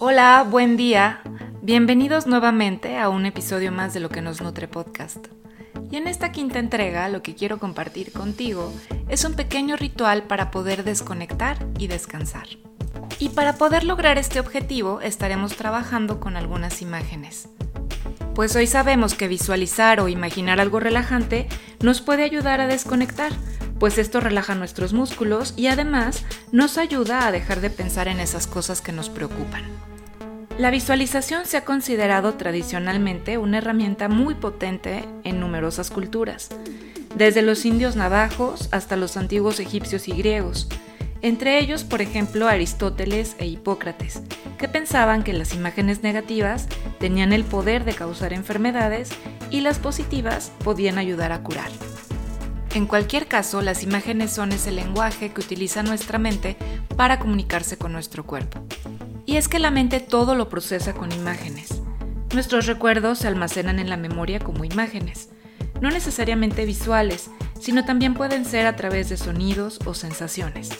Hola, buen día. Bienvenidos nuevamente a un episodio más de Lo que nos nutre podcast. Y en esta quinta entrega lo que quiero compartir contigo es un pequeño ritual para poder desconectar y descansar. Y para poder lograr este objetivo estaremos trabajando con algunas imágenes. Pues hoy sabemos que visualizar o imaginar algo relajante nos puede ayudar a desconectar, pues esto relaja nuestros músculos y además nos ayuda a dejar de pensar en esas cosas que nos preocupan. La visualización se ha considerado tradicionalmente una herramienta muy potente en numerosas culturas, desde los indios navajos hasta los antiguos egipcios y griegos, entre ellos, por ejemplo, Aristóteles e Hipócrates, que pensaban que las imágenes negativas tenían el poder de causar enfermedades y las positivas podían ayudar a curar. En cualquier caso, las imágenes son ese lenguaje que utiliza nuestra mente para comunicarse con nuestro cuerpo. Y es que la mente todo lo procesa con imágenes. Nuestros recuerdos se almacenan en la memoria como imágenes, no necesariamente visuales, sino también pueden ser a través de sonidos o sensaciones.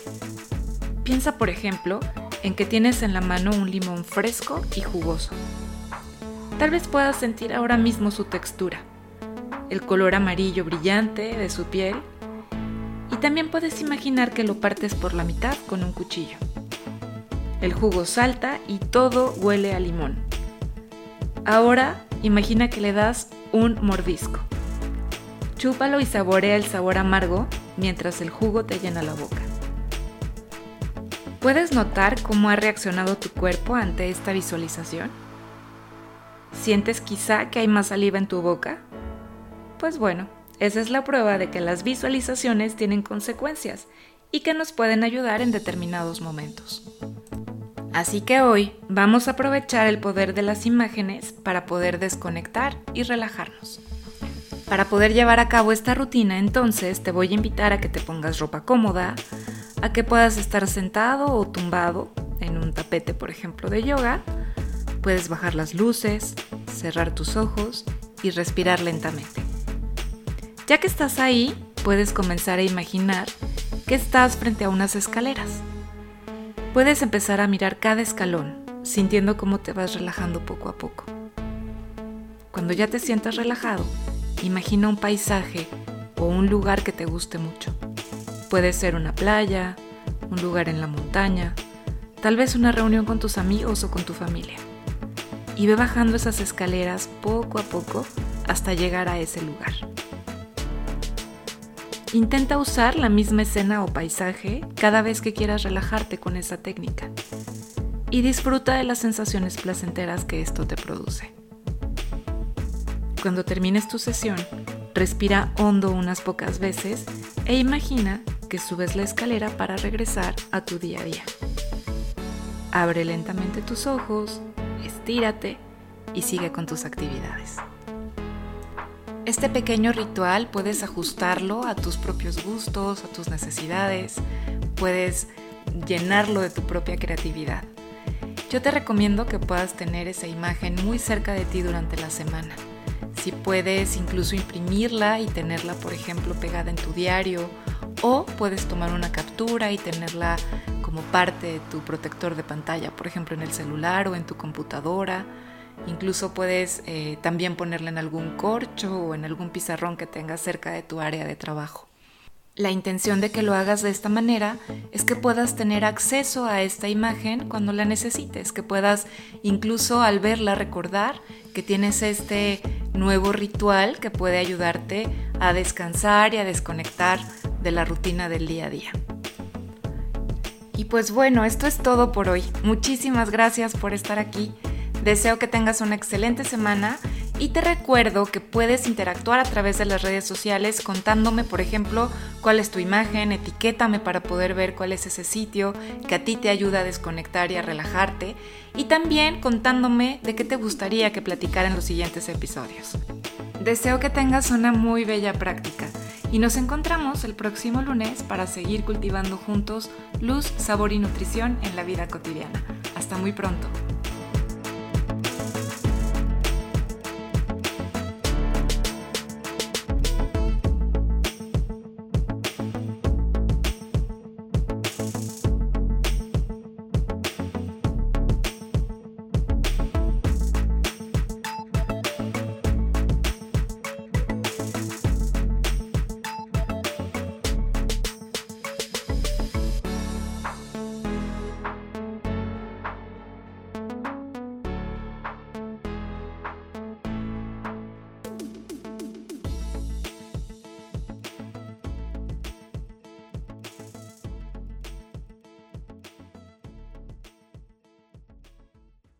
Piensa, por ejemplo, en que tienes en la mano un limón fresco y jugoso. Tal vez puedas sentir ahora mismo su textura, el color amarillo brillante de su piel, y también puedes imaginar que lo partes por la mitad con un cuchillo. El jugo salta y todo huele a limón. Ahora imagina que le das un mordisco. Chúpalo y saborea el sabor amargo mientras el jugo te llena la boca. ¿Puedes notar cómo ha reaccionado tu cuerpo ante esta visualización? ¿Sientes quizá que hay más saliva en tu boca? Pues bueno, esa es la prueba de que las visualizaciones tienen consecuencias y que nos pueden ayudar en determinados momentos. Así que hoy vamos a aprovechar el poder de las imágenes para poder desconectar y relajarnos. Para poder llevar a cabo esta rutina, entonces te voy a invitar a que te pongas ropa cómoda, a que puedas estar sentado o tumbado en un tapete, por ejemplo, de yoga. Puedes bajar las luces, cerrar tus ojos y respirar lentamente. Ya que estás ahí, puedes comenzar a imaginar que estás frente a unas escaleras Puedes empezar a mirar cada escalón, sintiendo cómo te vas relajando poco a poco. Cuando ya te sientas relajado, imagina un paisaje o un lugar que te guste mucho. Puede ser una playa, un lugar en la montaña, tal vez una reunión con tus amigos o con tu familia. Y ve bajando esas escaleras poco a poco hasta llegar a ese lugar. Intenta usar la misma escena o paisaje cada vez que quieras relajarte con esa técnica y disfruta de las sensaciones placenteras que esto te produce. Cuando termines tu sesión, respira hondo unas pocas veces e imagina que subes la escalera para regresar a tu día a día. Abre lentamente tus ojos, estírate y sigue con tus actividades. Este pequeño ritual puedes ajustarlo a tus propios gustos, a tus necesidades, puedes llenarlo de tu propia creatividad. Yo te recomiendo que puedas tener esa imagen muy cerca de ti durante la semana. Si puedes incluso imprimirla y tenerla, por ejemplo, pegada en tu diario, o puedes tomar una captura y tenerla como parte de tu protector de pantalla, por ejemplo, en el celular o en tu computadora Incluso puedes eh, también ponerla en algún corcho o en algún pizarrón que tengas cerca de tu área de trabajo. La intención de que lo hagas de esta manera es que puedas tener acceso a esta imagen cuando la necesites, que puedas incluso al verla recordar que tienes este nuevo ritual que puede ayudarte a descansar y a desconectar de la rutina del día a día. Y pues bueno, esto es todo por hoy. Muchísimas gracias por estar aquí. Deseo que tengas una excelente semana y te recuerdo que puedes interactuar a través de las redes sociales contándome, por ejemplo, cuál es tu imagen, etiquétame para poder ver cuál es ese sitio que a ti te ayuda a desconectar y a relajarte y también contándome de qué te gustaría que platicara en los siguientes episodios. Deseo que tengas una muy bella práctica y nos encontramos el próximo lunes para seguir cultivando juntos luz, sabor y nutrición en la vida cotidiana. Hasta muy pronto.